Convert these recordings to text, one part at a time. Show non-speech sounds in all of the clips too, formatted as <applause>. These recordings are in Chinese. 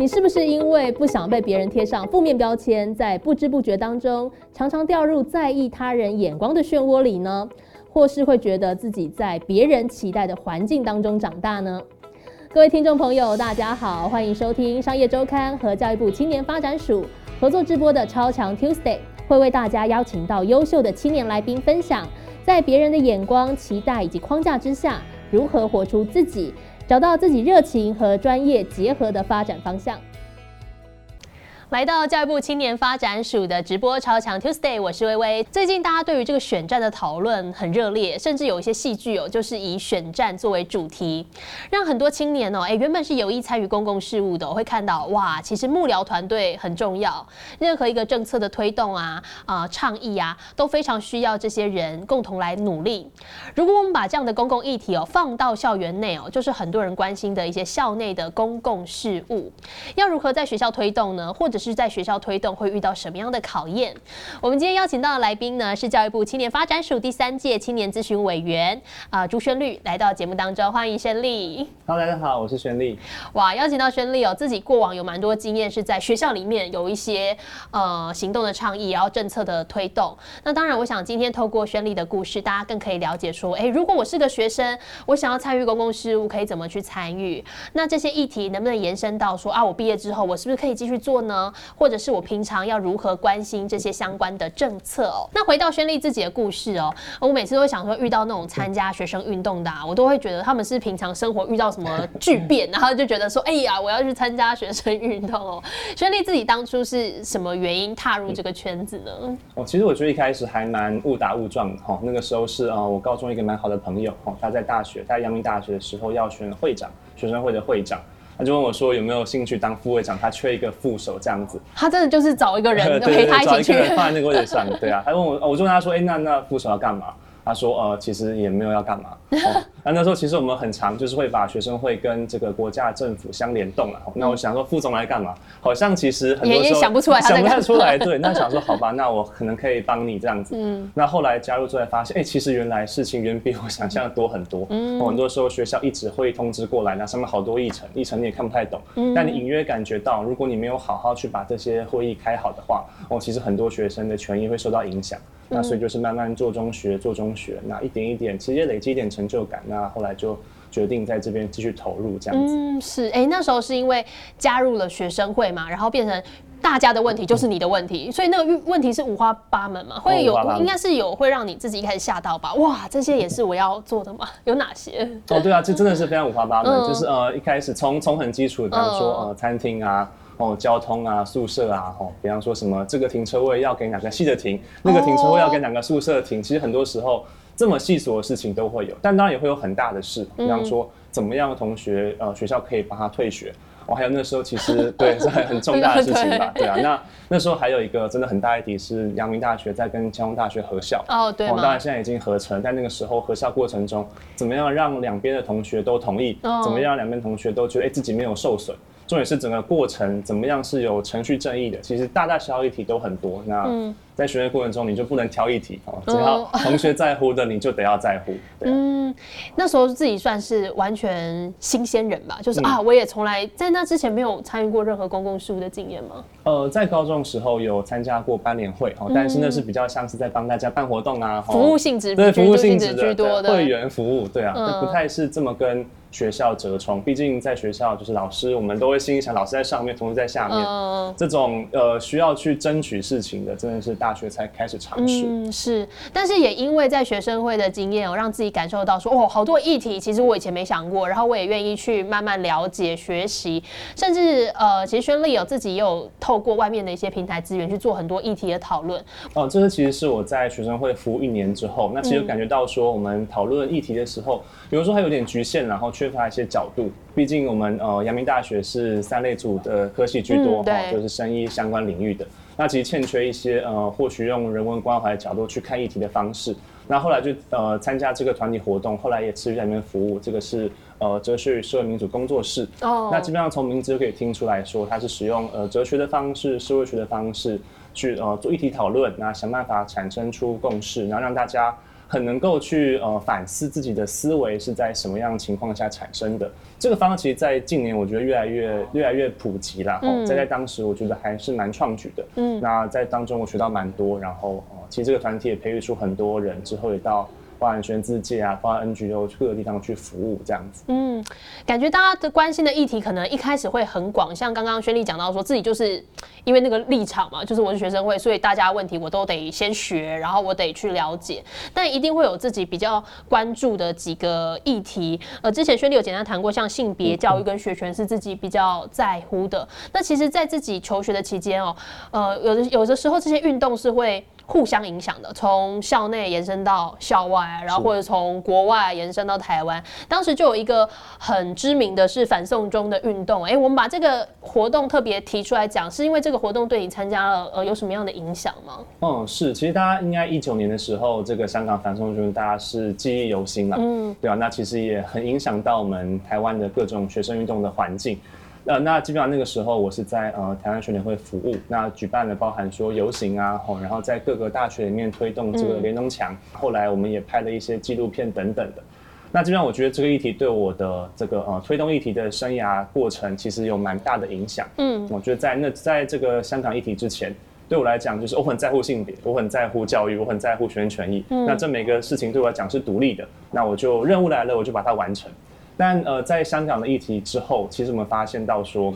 你是不是因为不想被别人贴上负面标签，在不知不觉当中常常掉入在意他人眼光的漩涡里呢？或是会觉得自己在别人期待的环境当中长大呢？各位听众朋友，大家好，欢迎收听商业周刊和教育部青年发展署合作直播的超强 Tuesday，会为大家邀请到优秀的青年来宾分享，在别人的眼光、期待以及框架之下。如何活出自己，找到自己热情和专业结合的发展方向？来到教育部青年发展署的直播超强 Tuesday，我是微微。最近大家对于这个选战的讨论很热烈，甚至有一些戏剧哦，就是以选战作为主题，让很多青年哦，哎，原本是有意参与公共事务的，会看到哇，其实幕僚团队很重要，任何一个政策的推动啊、啊倡议啊，都非常需要这些人共同来努力。如果我们把这样的公共议题哦放到校园内哦，就是很多人关心的一些校内的公共事务，要如何在学校推动呢？或者是在学校推动会遇到什么样的考验？我们今天邀请到的来宾呢，是教育部青年发展署第三届青年咨询委员啊朱宣律来到节目当中，欢迎宣丽。Hello，大家好，我是宣丽。哇，邀请到宣丽哦，自己过往有蛮多经验，是在学校里面有一些呃行动的倡议，然后政策的推动。那当然，我想今天透过宣丽的故事，大家更可以了解说，哎，如果我是个学生，我想要参与公共事务，可以怎么去参与？那这些议题能不能延伸到说啊，我毕业之后，我是不是可以继续做呢？或者是我平常要如何关心这些相关的政策哦？那回到宣丽自己的故事哦，我每次都会想说，遇到那种参加学生运动的，我都会觉得他们是平常生活遇到什么巨变，然后就觉得说，哎呀，我要去参加学生运动哦。<laughs> 宣丽自己当初是什么原因踏入这个圈子呢？哦，其实我觉得一开始还蛮误打误撞的哈。那个时候是啊，我高中一个蛮好的朋友哦，他在大学，在阳明大学的时候要选会长，学生会的会长。他就问我说有没有兴趣当副会长，他缺一个副手这样子。<laughs> 他真的就是找一个人 <laughs> 陪他一起去放在那个位置上，对啊。他问我，<laughs> 我就问他说，哎，那那副手要干嘛？他说：“呃，其实也没有要干嘛。<laughs> 那那时候其实我们很常就是会把学生会跟这个国家政府相联动了。那我想说副总来干嘛？好像其实很多时候想不出来，想不太出来。对，<laughs> 那想说好吧，那我可能可以帮你这样子。嗯。那后来加入之后发现，哎，其实原来事情远比我想象的多很多。嗯。很多时候学校一直会通知过来，那上面好多议程，议程你也看不太懂。嗯。但你隐约感觉到，如果你没有好好去把这些会议开好的话，哦，其实很多学生的权益会受到影响。那所以就是慢慢做中学，做中学，那一点一点，其实累积一点成就感。那后来就决定在这边继续投入这样子。嗯，是，哎，那时候是因为加入了学生会嘛，然后变成大家的问题就是你的问题，所以那个问题是五花八门嘛，会有应该是有会让你自己一开始吓到吧？哇，这些也是我要做的吗？<laughs> 有哪些？哦，对啊，这真的是非常五花八门，就是呃一开始从从很基础的，比方说呃餐厅啊。哦，交通啊，宿舍啊，哦，比方说什么这个停车位要给哪个系的停，那个停车位要给哪个宿舍停，其实很多时候这么细琐的事情都会有，但当然也会有很大的事，比方说怎么样同学呃学校可以帮他退学，哦，还有那时候其实 <laughs> 对是很很重大的事情吧，对。啊，那那时候还有一个真的很大一题是阳明大学在跟交通大学合校，哦对，当然现在已经合成，但那个时候合校过程中怎么样让两边的同学都同意，怎么样让两边同学都觉得哎自己没有受损。重点是整个过程怎么样是有程序正义的，其实大大小小议题都很多。那在学习过程中，你就不能挑一题哦，只要同学在乎的，你就得要在乎。嗯，那时候自己算是完全新鲜人吧，就是啊，我也从来在那之前没有参与过任何公共事务的经验吗？呃，在高中时候有参加过班联会哦，但是那是比较像是在帮大家办活动啊，服务性质对服务性质居多的。会员服务，对啊，不太是这么跟。学校折冲，毕竟在学校就是老师，我们都会心里想，老师在上面，同事在下面，这种呃需要去争取事情的，真的是大学才开始尝试。嗯，是，但是也因为在学生会的经验，哦，让自己感受到说，哦，好多议题其实我以前没想过，然后我也愿意去慢慢了解、学习，甚至呃，其实宣丽有自己也有透过外面的一些平台资源去做很多议题的讨论。哦，这个其实是我在学生会服务一年之后，那其实感觉到说，我们讨论议题的时候，比如说还有点局限，然后。缺乏一些角度，毕竟我们呃阳明大学是三类组的科系居多哈，就是生医相关领域的，那其实欠缺一些呃或许用人文关怀的角度去看议题的方式。那后来就呃参加这个团体活动，后来也持续在里面服务。这个是呃哲学与社会民主工作室哦，那基本上从名字就可以听出来说，它是使用呃哲学的方式、社会学的方式去呃做议题讨论，那想办法产生出共识，然后让大家。很能够去呃反思自己的思维是在什么样情况下产生的。这个方法其实，在近年我觉得越来越越来越普及了。嗯，在在当时我觉得还是蛮创举的。嗯，那在当中我学到蛮多，然后呃，其实这个团体也培育出很多人，之后也到。包含学自界啊，包含 NGO 去各个地方去服务这样子。嗯，感觉大家的关心的议题可能一开始会很广，像刚刚轩丽讲到说自己就是因为那个立场嘛，就是我是学生会，所以大家问题我都得先学，然后我得去了解。但一定会有自己比较关注的几个议题。呃，之前轩丽有简单谈过，像性别教育跟学权是自己比较在乎的。那其实，在自己求学的期间哦，呃，有的有的时候这些运动是会。互相影响的，从校内延伸到校外，然后或者从国外延伸到台湾。当时就有一个很知名的是反送中的运动。哎，我们把这个活动特别提出来讲，是因为这个活动对你参加了呃有什么样的影响吗？嗯，是，其实大家应该一九年的时候，这个香港反送中大家是记忆犹新了，嗯，对啊，那其实也很影响到我们台湾的各种学生运动的环境。呃，那基本上那个时候我是在呃台湾学联会服务，那举办了包含说游行啊，吼，然后在各个大学里面推动这个联东墙，后来我们也拍了一些纪录片等等的。那基本上我觉得这个议题对我的这个呃推动议题的生涯过程其实有蛮大的影响。嗯，我觉得在那在这个香港议题之前，对我来讲就是我很在乎性别，我很在乎教育，我很在乎学生权益。嗯，那这每个事情对我来讲是独立的，那我就任务来了，我就把它完成。但呃，在香港的议题之后，其实我们发现到说，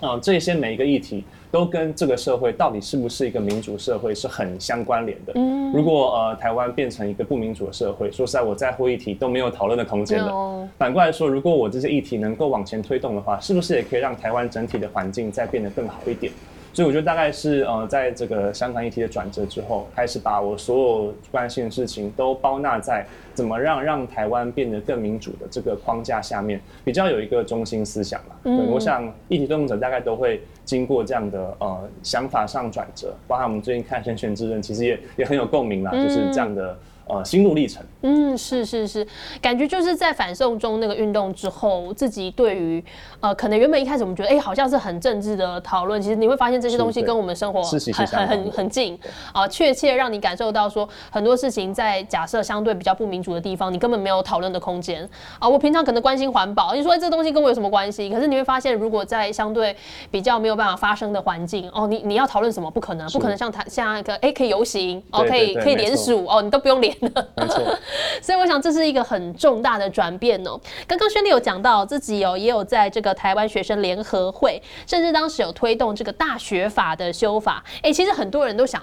呃，这些每一个议题都跟这个社会到底是不是一个民主社会是很相关联的。嗯，如果呃台湾变成一个不民主的社会，说实在，我在乎议题都没有讨论的空间了。反过来说，如果我这些议题能够往前推动的话，是不是也可以让台湾整体的环境再变得更好一点？所以我觉得大概是呃，在这个香港议题的转折之后，开始把我所有关心的事情都包纳在怎么让让台湾变得更民主的这个框架下面，比较有一个中心思想嘛。嗯，我想议题推动者大概都会经过这样的呃想法上转折，包括我们最近看《人权之刃》，其实也也很有共鸣啦，就是这样的。呃，心路历程。嗯，是是是，感觉就是在反送中那个运动之后，自己对于呃，可能原本一开始我们觉得，哎，好像是很政治的讨论，其实你会发现这些东西跟我们生活很很很很近啊，确切让你感受到说很多事情在假设相对比较不民主的地方，你根本没有讨论的空间啊。我平常可能关心环保，你说这东西跟我有什么关系？可是你会发现，如果在相对比较没有办法发生的环境，哦，你你要讨论什么？不可能，不可能像他像一个哎可以游行哦，可以可以联署哦，你都不用联。没错，<laughs> 所以我想这是一个很重大的转变哦。刚刚轩丽有讲到自己有也有在这个台湾学生联合会，甚至当时有推动这个大学法的修法。哎，其实很多人都想，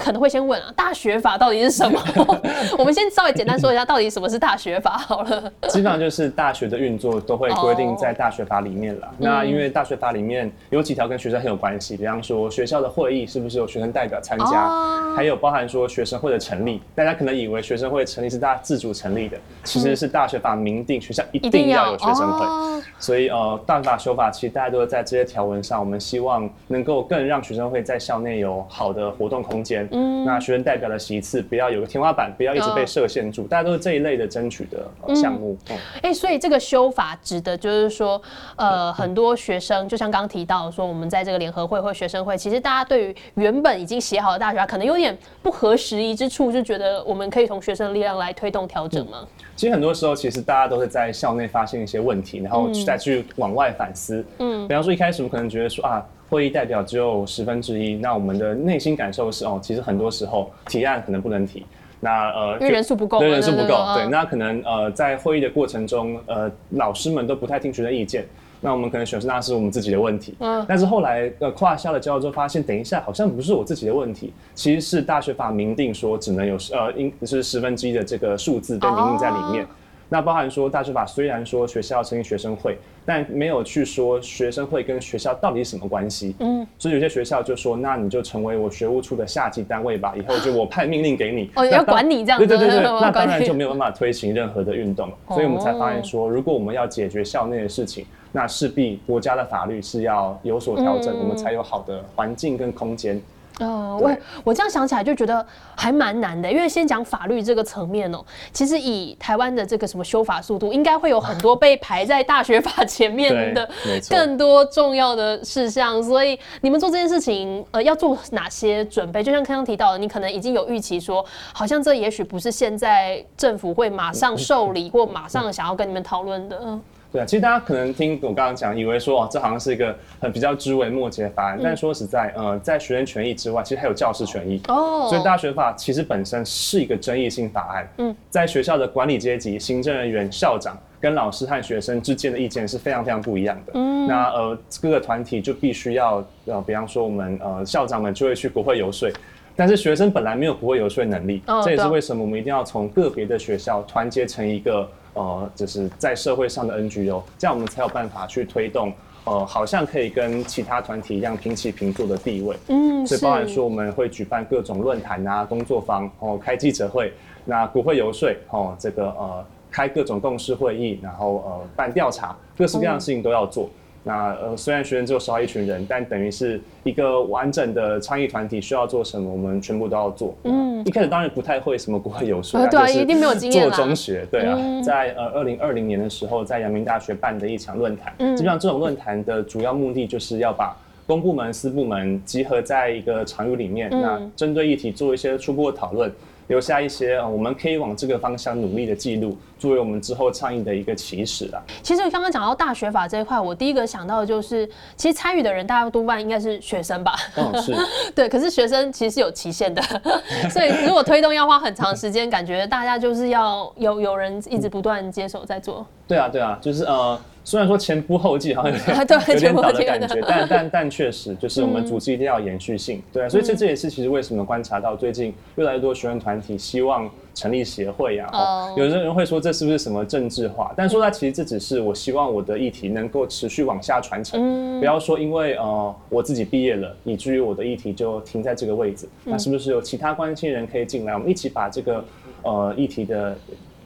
可能会先问啊，大学法到底是什么？<laughs> 我们先稍微简单说一下，到底什么是大学法好了。基本上就是大学的运作都会规定在大学法里面了。那因为大学法里面有几条跟学生很有关系，比方说学校的会议是不是有学生代表参加，还有包含说学生会的成立。大家可能以为学生会成立是大家自主成立的，其实是大学法明定学校一定要有学生会，所以呃，大学法修法其实大家都在这些条文上，我们希望能够更让学生会在校内有好的活动空间。嗯，那学生代表的席次不要有个天花板，不要一直被设限住，大家都是这一类的争取的项目。哎，所以这个修法指的就是说，呃，很多学生就像刚刚提到说，我们在这个联合会或学生会，其实大家对于原本已经写好的大学法，可能有点不合时宜之处，就觉得我们可以从学生的力量。来推动调整吗？其实很多时候，其实大家都是在校内发现一些问题，然后再去往外反思。嗯，比方说一开始我们可能觉得说啊，会议代表只有十分之一，那我们的内心感受是哦，其实很多时候提案可能不能提。那呃，因为人数不够，对人数不够，对，那可能呃，在会议的过程中，呃，老师们都不太听学生意见。那我们可能选是那是我们自己的问题，嗯，但是后来呃跨校的交流之后发现，等一下好像不是我自己的问题，其实是大学法明定说只能有呃应是十分之一的这个数字被明定在里面。那包含说大学法虽然说学校成立学生会，但没有去说学生会跟学校到底什么关系。嗯，所以有些学校就说，那你就成为我学务处的下级单位吧，以后就我派命令给你，哦，要管你这样。对对对对，<laughs> 那当然就没有办法推行任何的运动。所以我们才发现说，如果我们要解决校内的事情，那势必国家的法律是要有所调整，我们才有好的环境跟空间。呃，我我这样想起来就觉得还蛮难的，因为先讲法律这个层面哦，其实以台湾的这个什么修法速度，应该会有很多被排在大学法前面的更多重要的事项，所以你们做这件事情，呃，要做哪些准备？就像刚刚提到的，你可能已经有预期说，好像这也许不是现在政府会马上受理或马上想要跟你们讨论的。对啊，其实大家可能听我刚刚讲，以为说哦，这好像是一个很比较枝微末节的法案。但说实在，呃，在学生权益之外，其实还有教师权益。哦。所以大学法其实本身是一个争议性法案。嗯。在学校的管理阶级、行政人员、校长跟老师和学生之间的意见是非常非常不一样的。嗯。那呃，各个团体就必须要呃，比方说我们呃校长们就会去国会游说，但是学生本来没有国会游说能力。哦。这也是为什么我们一定要从个别的学校团结成一个。呃，就是在社会上的 NGO，这样我们才有办法去推动，呃，好像可以跟其他团体一样平起平坐的地位。嗯，所以包含说我们会举办各种论坛啊、工作坊，哦，开记者会，那国会游说，哦，这个呃，开各种共识会议，然后呃，办调查，各式各样的事情都要做。那呃，虽然学生只有少一群人，但等于是一个完整的倡议团体，需要做什么，我们全部都要做。嗯，一开始当然不太会什么国会游说，对啊，一定没有经验做中学，对啊，在呃二零二零年的时候，在阳明大学办的一场论坛，嗯基本上这种论坛的主要目的就是要把公部门、私部门集合在一个场域里面，那针对议题做一些初步的讨论。留下一些我们可以往这个方向努力的记录，作为我们之后倡议的一个起始啊。其实刚刚讲到大学法这一块，我第一个想到的就是，其实参与的人大家多半应该是学生吧？嗯，是。<laughs> 对，可是学生其实是有期限的，<laughs> 所以如果推动要花很长时间，感觉大家就是要有有人一直不断接手在做。对啊，对啊，就是呃。虽然说前仆后继好像有点 <laughs> 有点倒的感觉，但但 <laughs> 但确实就是我们组织一定要延续性，对，所以这这也是其实为什么观察到最近越来越多学生团体希望成立协会呀。哦。有的人会说这是不是什么政治化？但说它其实这只是我希望我的议题能够持续往下传承，不要说因为呃我自己毕业了，以至于我的议题就停在这个位置。那是不是有其他关心人可以进来，我们一起把这个呃议题的。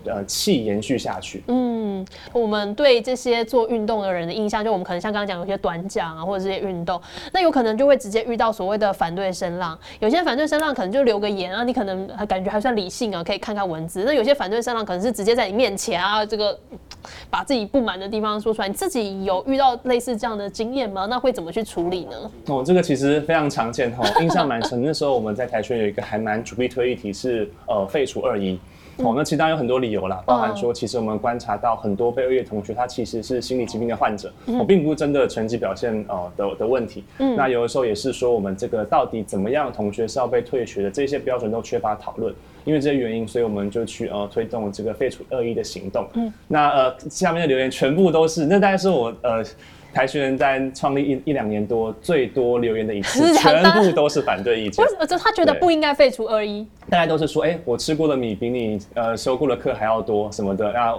呃，气延续下去。嗯，我们对这些做运动的人的印象，就我们可能像刚刚讲有些短讲啊，或者这些运动，那有可能就会直接遇到所谓的反对声浪。有些反对声浪可能就留个言啊，你可能还感觉还算理性啊，可以看看文字。那有些反对声浪可能是直接在你面前啊，这个把自己不满的地方说出来。你自己有遇到类似这样的经验吗？那会怎么去处理呢？哦，这个其实非常常见哈，印象蛮深。那时候我们在台宣有一个还蛮主力推议题是呃废除二一。哦，那其实当然有很多理由啦，包含说，其实我们观察到很多被二月同学，他其实是心理疾病的患者，我并不是真的成绩表现呃的的问题。嗯，那有的时候也是说，我们这个到底怎么样，同学是要被退学的，这些标准都缺乏讨论，因为这些原因，所以我们就去呃推动这个废除恶意的行动。嗯，那呃下面的留言全部都是，那大概是我呃。台学人在创立一一两年多，最多留言的一次，全部都是反对意见。为什么？他觉得不应该废除二一。大概都是说，哎，我吃过的米比你呃修过的课还要多什么的。那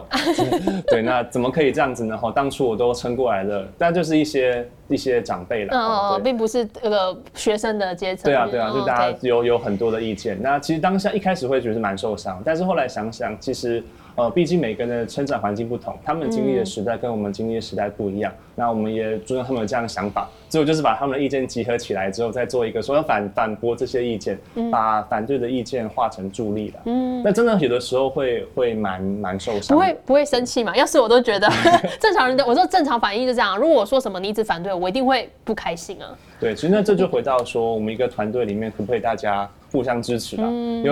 对，那怎么可以这样子呢？哈，当初我都撑过来了。但就是一些一些长辈了，哦，并不是那个学生的阶层。对啊，对啊，就大家有有很多的意见。那其实当下一开始会觉得蛮受伤，但是后来想想，其实。呃，毕竟每个人的成长环境不同，他们经历的时代跟我们经历的时代不一样。那我们也尊重他们有这样的想法，最后就是把他们的意见集合起来之后，再做一个说要反反驳这些意见，把反对的意见化成助力了。嗯，那真的有的时候会会蛮蛮受伤。不会不会生气嘛？要是我都觉得 <laughs> 正常人的，我说正常反应就这样。如果我说什么你一直反对，我一定会不开心啊。对，其实那这就回到说，我们一个团队里面可不可以大家？互相支持的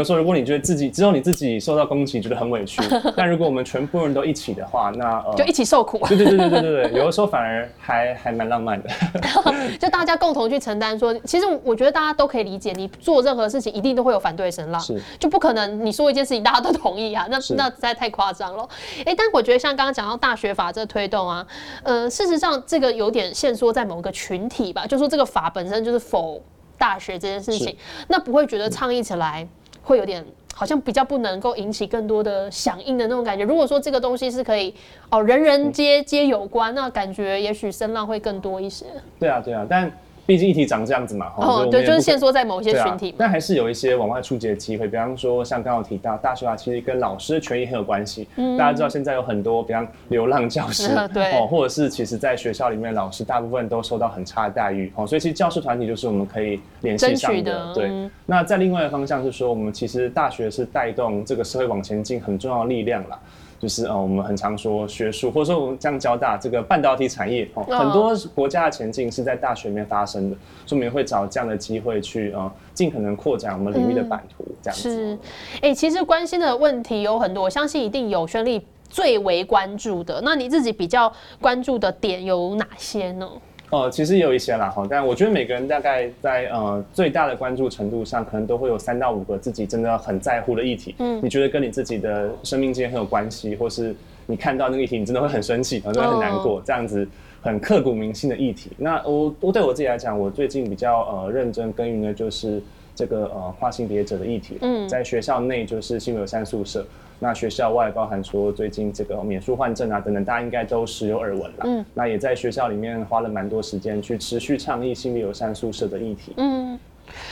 时候，如果你觉得自己只有你自己受到攻击，觉得很委屈，<laughs> 但如果我们全部人都一起的话，那呃，就一起受苦。对对对对对对对，有的时候反而还还蛮浪漫的。<laughs> 就大家共同去承担，说其实我觉得大家都可以理解，你做任何事情一定都会有反对声浪，是就不可能你说一件事情大家都同意啊，那那实在太夸张了。哎，但我觉得像刚刚讲到大学法这推动啊，呃，事实上这个有点限缩在某个群体吧，就说这个法本身就是否。大学这件事情，那不会觉得倡议起来会有点好像比较不能够引起更多的响应的那种感觉。如果说这个东西是可以哦，人人皆皆有关，那感觉也许声浪会更多一些。对啊，对啊，但毕竟议题长这样子嘛，哦，对，就是限缩在某些群体嘛。但还是有一些往外出击的机会，比方说像刚刚提到，大学啊，其实跟老师的权益很有关系。嗯大家知道现在有很多，比方流浪教师，嗯 <laughs> 对哦，或者是其实在学校里面，老师大部分都受到很差的待遇，哦，所以其实教师团体就是我们可以联系上的对嗯，那在另外一个方向是说，我们其实大学是带动这个社会往前进很重要的力量啦。就是呃，我们很常说学术，或者说我们这样交大这个半导体产业哦，哦很多国家的前进是在大学里面发生的，所以我们也会找这样的机会去呃，尽可能扩展我们领域的版图，这样子。是，哎、其实关心的问题有很多，我相信一定有宣丽最为关注的。那你自己比较关注的点有哪些呢？呃，其实也有一些啦哈，但我觉得每个人大概在呃最大的关注程度上，可能都会有三到五个自己真的很在乎的议题。嗯，你觉得跟你自己的生命经验很有关系，或是你看到那个议题，你真的会很生气，然后会很难过，这样子很刻骨铭心的议题。那我我对我自己来讲，我最近比较呃认真耕耘的就是这个呃跨性别者的议题。嗯，在学校内就是性别友善宿舍。那学校外包含说最近这个免书换证啊等等，大家应该都时有耳闻了。嗯，那也在学校里面花了蛮多时间去持续倡议性别友善宿舍的议题。嗯，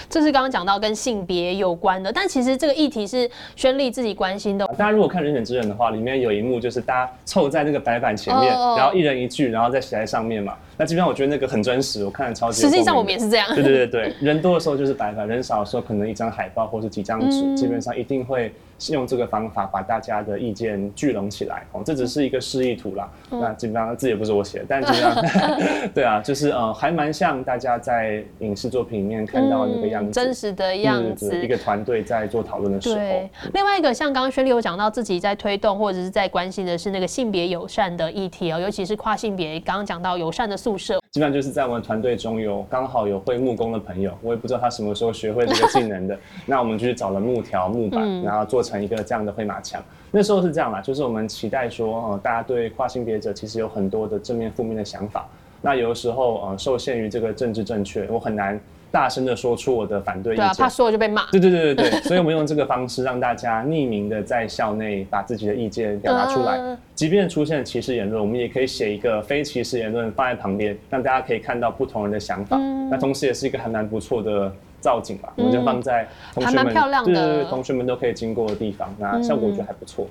这是刚刚讲到跟性别有关的，但其实这个议题是宣丽自己关心的。大家如果看《人选之人》的话，里面有一幕就是大家凑在那个白板前面，然后一人一句，然后再写在上面嘛。那基本上我觉得那个很真实，我看了超级。实际上我们也是这样。对对对对，<laughs> 人多的时候就是白板，人少的时候可能一张海报或是几张纸，嗯基本上一定会用这个方法把大家的意见聚拢起来。哦，这只是一个示意图啦，嗯那基本上字也不是我写的，但基本上对啊，就是呃，还蛮像大家在影视作品里面看到那个样子，嗯真实的对样对对一。个团队在做讨论的时候对。，另外一个像刚刚轩丽有讲到自己在推动或者是在关心的是那个性别友善的议题哦，尤其是跨性别，刚刚讲到友善的宿舍，基本上就是在我们团队中有刚好有会木工的朋友，我也不知道他什么时候学会这个技能的。<laughs> 那我们就去找了木条、木板，然后做成一个这样的会马墙。那时候是这样啦，就是我们期待说，呃，大家对跨性别者其实有很多的正面、负面的想法。那有的时候，呃，受限于这个政治正确，我很难大声的说出我的反对意对啊，见怕。说了就被骂。对对对对对，<laughs> 所以我们用这个方式让大家匿名的在校内把自己的意见表达出来嗯，即便出现歧视言论，我们也可以写一个非歧视言论放在旁边，让大家可以看到不同人的想法。嗯那同时也是一个还蛮不错的造景吧，我们就放在同学还蛮们漂亮的嗯对对对，同学们都可以经过的地方，那效果我觉得还不错。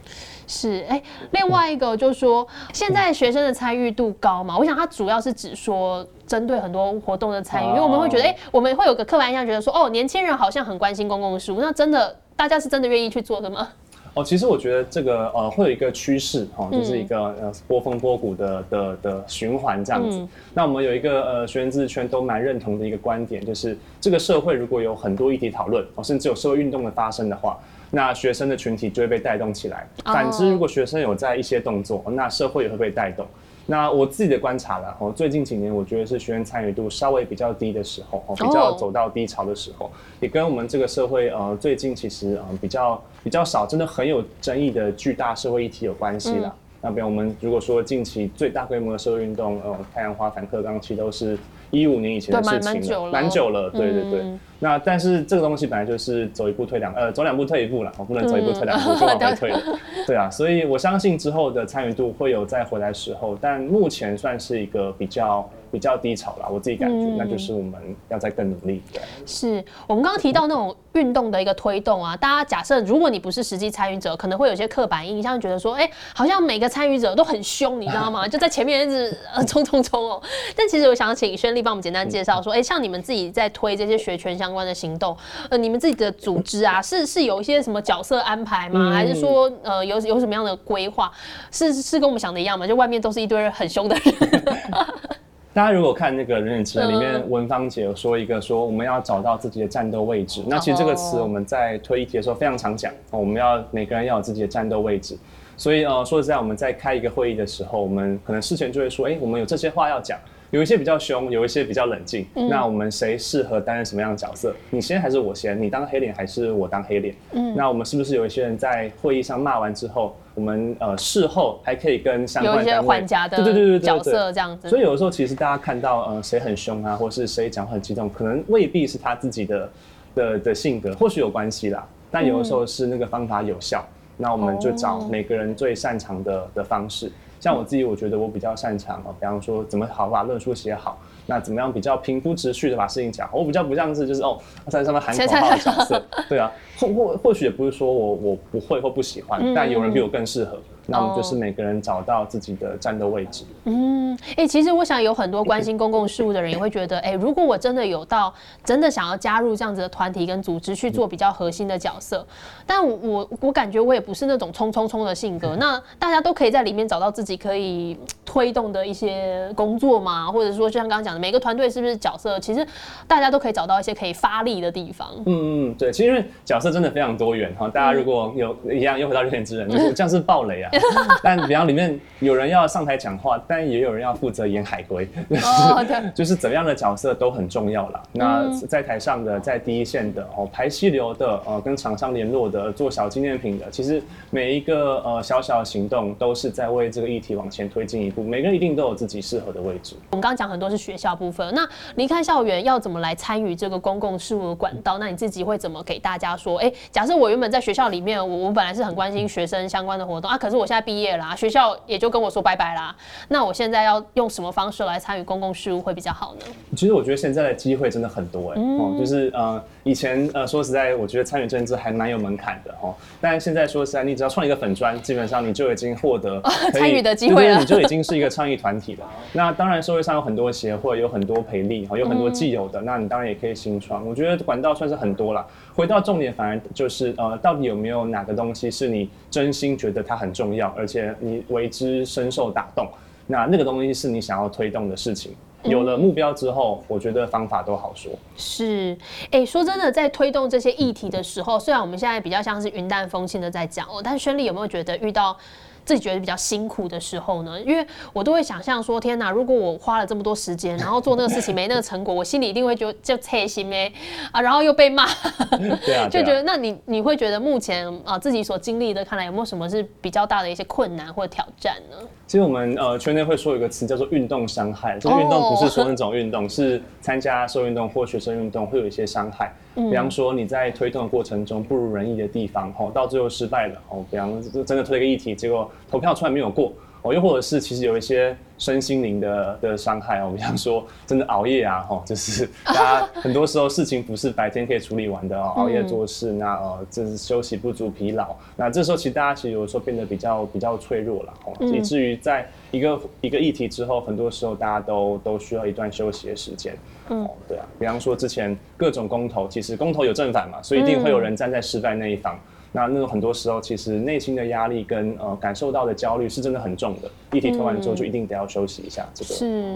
是，哎、另外一个就是说，现在学生的参与度高嘛？我想它主要是指说针对很多活动的参与，因为我们会觉得，哎、我们会有个刻板印象，觉得说，哦，年轻人好像很关心公共事务，那真的大家是真的愿意去做的吗？哦，其实我觉得这个呃会有一个趋势哈，嗯就是一个呃波峰波谷的的的循环这样子。嗯那我们有一个呃学员自治圈都蛮认同的一个观点，就是这个社会如果有很多议题讨论，哦，甚至有社会运动的发生的话，那学生的群体就会被带动起来。哦反之，如果学生有在一些动作，那社会也会被带动。那我自己的观察啦，哦，最近几年我觉得是学员参与度稍微比较低的时候，哦，比较哦走到低潮的时候，也跟我们这个社会呃最近其实呃比较比较少，真的很有争议的巨大社会议题有关系啦。那比如我们如果说近期最大规模的社会运动，呃，太阳花反课纲期都是一五年以前的事情蛮蛮久了蛮久了，对对对。嗯那但是这个东西本来就是走一步退两，呃，走两步退一步啦，我不能走一步退两步就往回退了。<laughs> 对啊，所以我相信之后的参与度会有再回来时候，但目前算是一个比较比较低潮啦，我自己感觉，嗯那就是我们要再更努力。对。是我们刚刚提到那种运动的一个推动啊，大家假设如果你不是实际参与者，可能会有些刻板印象，觉得说，哎、好像每个参与者都很凶，你知道吗？<laughs> 就在前面一直呃冲冲冲哦。但其实我想请轩丽帮我们简单介绍说，哎、像你们自己在推这些学权相关的行动，呃，你们自己的组织啊，是是有一些什么角色安排吗？嗯还是说呃有有什么样的规划？是是跟我们想的一样吗？就外面都是一堆很凶的人，<laughs> 大家如果看那个《人人之人》里面，嗯文芳姐有说一个说我们要找到自己的战斗位置。那其实这个词哦我们在推议题的时候非常常讲，哦我们要每个人要有自己的战斗位置。所以呃，说实在，我们在开一个会议的时候，我们可能事前就会说，哎、我们有这些话要讲，有一些比较凶，有一些比较冷静。嗯那我们谁适合担任什么样的角色？你先还是我先？你当黑脸还是我当黑脸？嗯，那我们是不是有一些人在会议上骂完之后，我们呃事后还可以跟相有一些关的对对对对对角色这样子。所以有的时候，其实大家看到呃谁很凶啊，或是谁讲话很激动，可能未必是他自己的的的性格，或许有关系啦。但有的时候是那个方法有效，那我们就找哦每个人最擅长的的方式。像我自己，我觉得我比较擅长啊，比方说怎么好把论述写好，那怎么样比较平铺直叙的把事情讲好。我比较不像是就是哦在上面喊口号的角色，对啊，或或或许也不是说我我不会或不喜欢，但有人比我更适合。那我们就是每个人找到自己的战斗位置。嗯，哎，其实我想有很多关心公共事务的人也会觉得，哎，如果我真的有到真的想要加入这样子的团体跟组织去做比较核心的角色，但我我感觉我也不是那种冲冲冲的性格。那大家都可以在里面找到自己可以推动的一些工作嘛，或者说就像刚刚讲的，每个团队是不是角色，其实大家都可以找到一些可以发力的地方。嗯嗯，对，其实因为角色真的非常多元哈，大家如果有一样又回到热点之人，<laughs> 这样是暴雷啊。<laughs> 但比方里面有人要上台讲话，但也有人要负责演海龟，就是 <laughs> 就是怎样的角色都很重要了。那在台上的，在第一线的哦，排溪流的，呃，跟厂商联络的，做小纪念品的，其实每一个呃小小的行动都是在为这个议题往前推进一步。每个人一定都有自己适合的位置。我们刚刚讲很多是学校部分，那离开校园要怎么来参与这个公共事务的管道？那你自己会怎么给大家说？哎，假设我原本在学校里面，我我本来是很关心学生相关的活动啊，可是我现在毕业。啦，学校也就跟我说拜拜啦。那我现在要用什么方式来参与公共事务会比较好呢？其实我觉得现在的机会真的很多哎，哦，就是呃，以前呃说实在，我觉得参与政治还蛮有门槛的哦。但是现在说实在，你只要创一个粉砖，基本上你就已经获得 <laughs> 参与的机会了，你就已经是一个倡议团体了。<laughs> 那当然，社会上有很多协会，有很多培力，有很多既有的，那你当然也可以新创。我觉得管道算是很多了。回到重点，反而就是呃，到底有没有哪个东西是你真心觉得它很重要，而且你为之深受打动？那那个东西是你想要推动的事情。有了目标之后，我觉得方法都好说。是，哎，说真的，在推动这些议题的时候，虽然我们现在比较像是云淡风轻的在讲哦，但是轩丽有没有觉得遇到？自己觉得比较辛苦的时候呢，因为我都会想象说，天哪，如果我花了这么多时间，然后做那个事情没那个成果，我心里一定会就就切心哎啊，然后又被骂，对啊，就觉得那你你会觉得目前啊自己所经历的，看来有没有什么是比较大的一些困难或挑战呢？其实我们呃圈内会说一个词叫做运动伤害，这个运动不是说那种运动，是参加社运动或学生运动会有一些伤害。比方说你在推动的过程中不如人意的地方，哦，到最后失败了，哦，比方真的推了一个议题，结果投票出来没有过。哦，又或者是其实有一些身心灵的的伤害哦，比方说真的熬夜啊，吼，就是大家 <laughs> 很多时候事情不是白天可以处理完的哦，熬夜做事，那呃，这是休息不足、疲劳，那这时候其实大家其实有时候变得比较比较脆弱了，哦，以至于在一个一个议题之后，很多时候大家都都需要一段休息的时间，嗯，对啊，比方说之前各种公投，其实公投有正反嘛，所以一定会有人站在失败那一方。那那种很多时候，其实内心的压力跟呃感受到的焦虑是真的很重的。议题推完之后，就一定得要休息一下。这个是，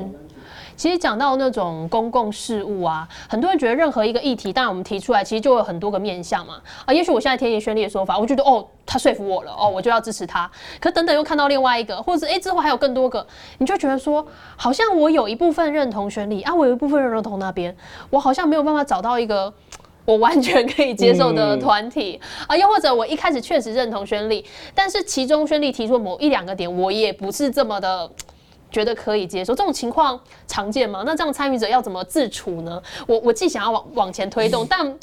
其实讲到那种公共事务啊，很多人觉得任何一个议题，当然我们提出来，其实就有很多个面向嘛。啊，也许我现在听叶轩丽的说法，我觉得哦，他说服我了，哦，我就要支持他。可等等又看到另外一个，或者是哎之后还有更多个，你就觉得说，好像我有一部分认同轩丽啊，我有一部分认同那边，我好像没有办法找到一个。我完全可以接受的团体啊，又或者我一开始确实认同宣丽，但是其中宣丽提出某一两个点，我也不是这么的觉得可以接受。这种情况常见吗？那这样参与者要怎么自处呢？我我既想要往往前推动，但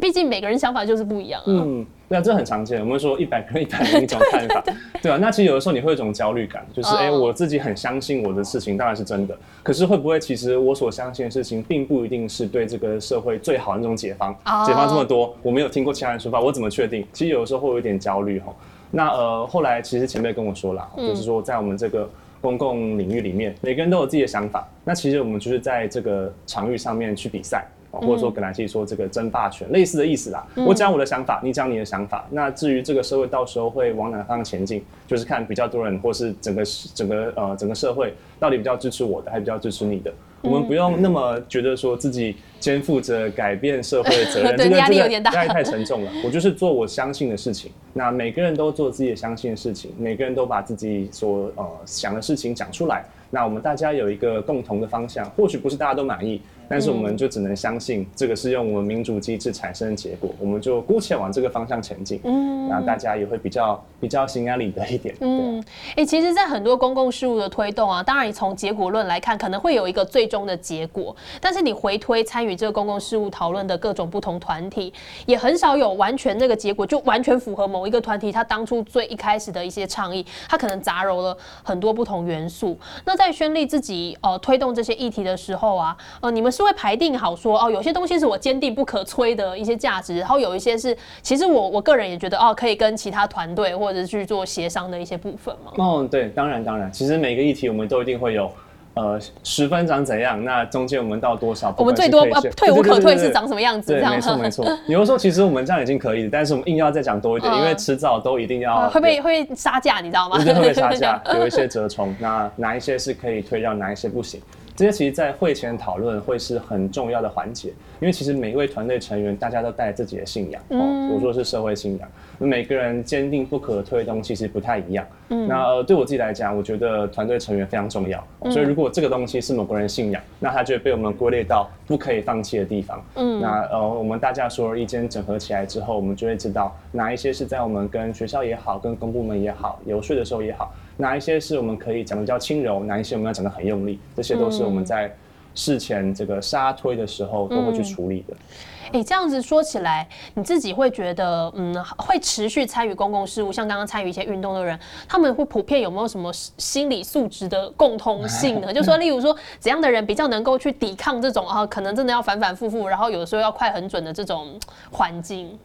毕竟每个人想法就是不一样啊。对啊，这很常见。我们说一百个人一百零一种看法，<laughs> 对啊。那其实有的时候你会有一种焦虑感，就是哎，我自己很相信我的事情当然是真的，可是会不会其实我所相信的事情并不一定是对这个社会最好的那种解方？解放这么多，我没有听过其他人说法，我怎么确定？其实有的时候会有一点焦虑哈。那呃，后来其实前辈跟我说了，就是说在我们这个公共领域里面，每个人都有自己的想法。那其实我们就是在这个场域上面去比赛。或者说格兰西说这个争霸权类似的意思啦。我讲我的想法，你讲你的想法。那至于这个社会到时候会往哪个方向前进，就是看比较多人或是整个整个呃整个社会到底比较支持我的，还比较支持你的。我们不用那么觉得说自己肩负着改变社会的责任，<laughs> 这个压力有点大，压力太沉重了。我就是做我相信的事情。那每个人都做自己的相信的事情，每个人都把自己所呃想的事情讲出来。那我们大家有一个共同的方向，或许不是大家都满意。但是我们就只能相信这个是用我们民主机制产生的结果，我们就姑且往这个方向前进，嗯，那大家也会比较比较心安理得一点，嗯，哎，其实，在很多公共事务的推动啊，当然你从结果论来看，可能会有一个最终的结果，但是你回推参与这个公共事务讨论的各种不同团体，也很少有完全那个结果就完全符合某一个团体他当初最一开始的一些倡议，他可能杂糅了很多不同元素。那在宣力自己呃推动这些议题的时候啊，呃，你们是会排定好说哦，有些东西是我坚定不可摧的一些价值，然后有一些是其实我我个人也觉得哦，可以跟其他团队或者去做协商的一些部分嘛。哦，对，当然当然，其实每个议题我们都一定会有。呃，十分长怎样？那中间我们到多少？我们最多呃退无可退是长什么样子？对，没错没错。有的时候其实我们这样已经可以，但是我们硬要再讲多一点，因为迟早都一定要会被会杀价，你知道吗？会杀价，<laughs> 有一些折冲。那哪一些是可以退让，哪一些不行？这些其实，在会前讨论会是很重要的环节，因为其实每一位团队成员，大家都带自己的信仰，哦，我说是社会信仰，每个人坚定不可推动，其实不太一样。嗯，那呃对我自己来讲，我觉得团队成员非常重要，所以如果这个东西是某个人信仰，那他就会被我们归类到不可以放弃的地方。嗯，那呃，我们大家所有意见整合起来之后，我们就会知道哪一些是在我们跟学校也好，跟公部门也好游说的时候也好。哪一些是我们可以讲的比较轻柔，哪一些我们要讲的很用力，这些都是我们在事前这个沙推的时候都会去处理的。哎，这样子说起来，你自己会觉得，嗯，会持续参与公共事务，像刚刚参与一些运动的人，他们会普遍有没有什么心理素质的共通性呢？就说，例如说，怎样的人比较能够去抵抗这种啊，可能真的要反反复复，然后有的时候要快很准的这种环境？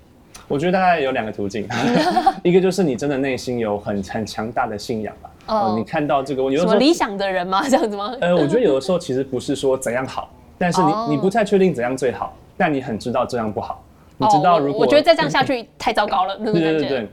我觉得大概有两个途径，<laughs> 一个就是你真的内心有很很强大的信仰吧。哦，你看到这个，有什么理想的人吗？<laughs> 这样子吗？呃，我觉得有的时候其实不是说怎样好，但是你你不太确定怎样最好，但你很知道这样不好。你知道如果我觉得再这样下去 <laughs> 太糟糕了，对对对对。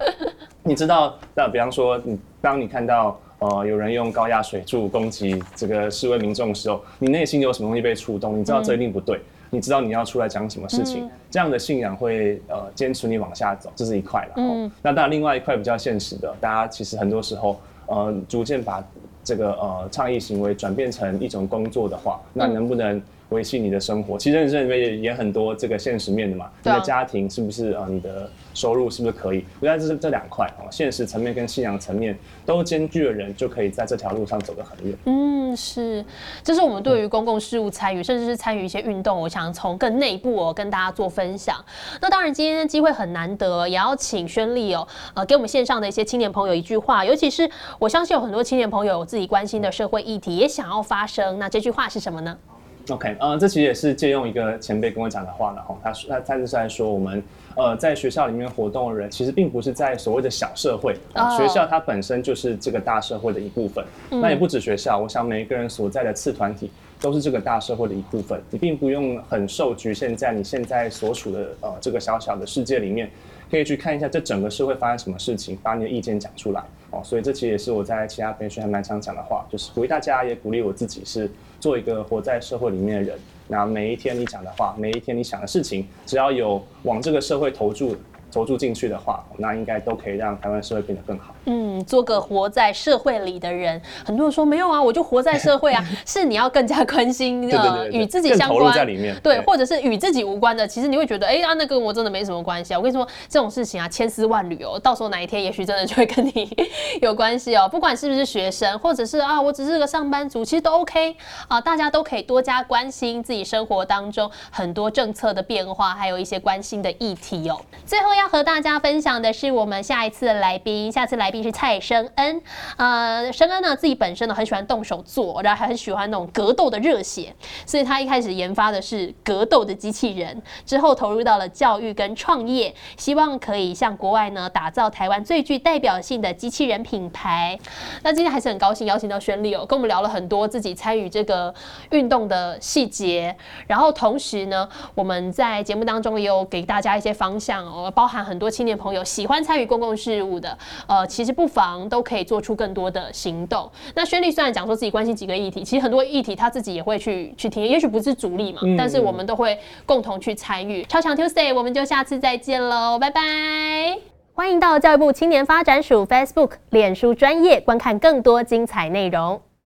你知道，那比方说，你当你看到呃有人用高压水柱攻击这个示威民众的时候，你内心有什么东西被触动？你知道这一定不对。你知道你要出来讲什么事情，这样的信仰会呃坚持你往下走，这是一块了。嗯，那当然另外一块比较现实的，大家其实很多时候呃逐渐把这个呃倡议行为转变成一种工作的话，那能不能？维系你的生活，其实人生里面也也很多这个现实面的嘛。你的家庭是不是啊？你的收入是不是可以？我觉得这是这两块哦，现实层面跟信仰层面都兼具的人，就可以在这条路上走得很远。嗯，是，这是我们对于公共事务参与，甚至是参与一些运动，我想从更内部哦跟大家做分享。那当然，今天的机会很难得，也要请宣丽哦，呃，给我们线上的一些青年朋友一句话，尤其是我相信有很多青年朋友有自己关心的社会议题，也想要发声。那这句话是什么呢？OK，呃，这其实也是借用一个前辈跟我讲的话了哦。他说，他他是在说，我们呃在学校里面活动的人，其实并不是在所谓的小社会，学校它本身就是这个大社会的一部分。那也不止学校，我想每一个人所在的次团体都是这个大社会的一部分。你并不用很受局限在你现在所处的呃这个小小的世界里面，可以去看一下这整个社会发生什么事情，把你的意见讲出来哦。所以这其实也是我在其他培训还蛮常讲的话，就是鼓励大家，也鼓励我自己是。做一个活在社会里面的人，那每一天你讲的话，每一天你想的事情，只要有往这个社会投注。投注进去的话，那应该都可以让台湾社会变得更好。嗯，做个活在社会里的人，很多人说没有啊，我就活在社会啊，<laughs> 是你要更加关心呃与自己相关在里面，对，或者是与自己无关的，其实你会觉得哎啊，那跟我真的没什么关系啊。我跟你说这种事情啊，千丝万缕哦，到时候哪一天也许真的就会跟你有关系哦。<laughs> 不管是不是学生，或者是啊，我只是个上班族，其实都 OK 啊，大家都可以多加关心自己生活当中很多政策的变化，还有一些关心的议题哦。最后。要和大家分享的是我们下一次的来宾，下次来宾是蔡生恩。呃，生恩呢自己本身呢很喜欢动手做，然后还很喜欢那种格斗的热血，所以他一开始研发的是格斗的机器人，之后投入到了教育跟创业，希望可以向国外呢打造台湾最具代表性的机器人品牌。那今天还是很高兴邀请到宣丽哦，跟我们聊了很多自己参与这个运动的细节，然后同时呢，我们在节目当中也有给大家一些方向哦，包。含很多青年朋友喜欢参与公共事务的，呃，其实不妨都可以做出更多的行动。那宣丽虽然讲说自己关心几个议题，其实很多议题他自己也会去去听，也许不是主力嘛，但是我们都会共同去参与。超强 Tuesday，我们就下次再见喽，拜拜！欢迎到教育部青年发展署 Facebook、脸书专业观看更多精彩内容。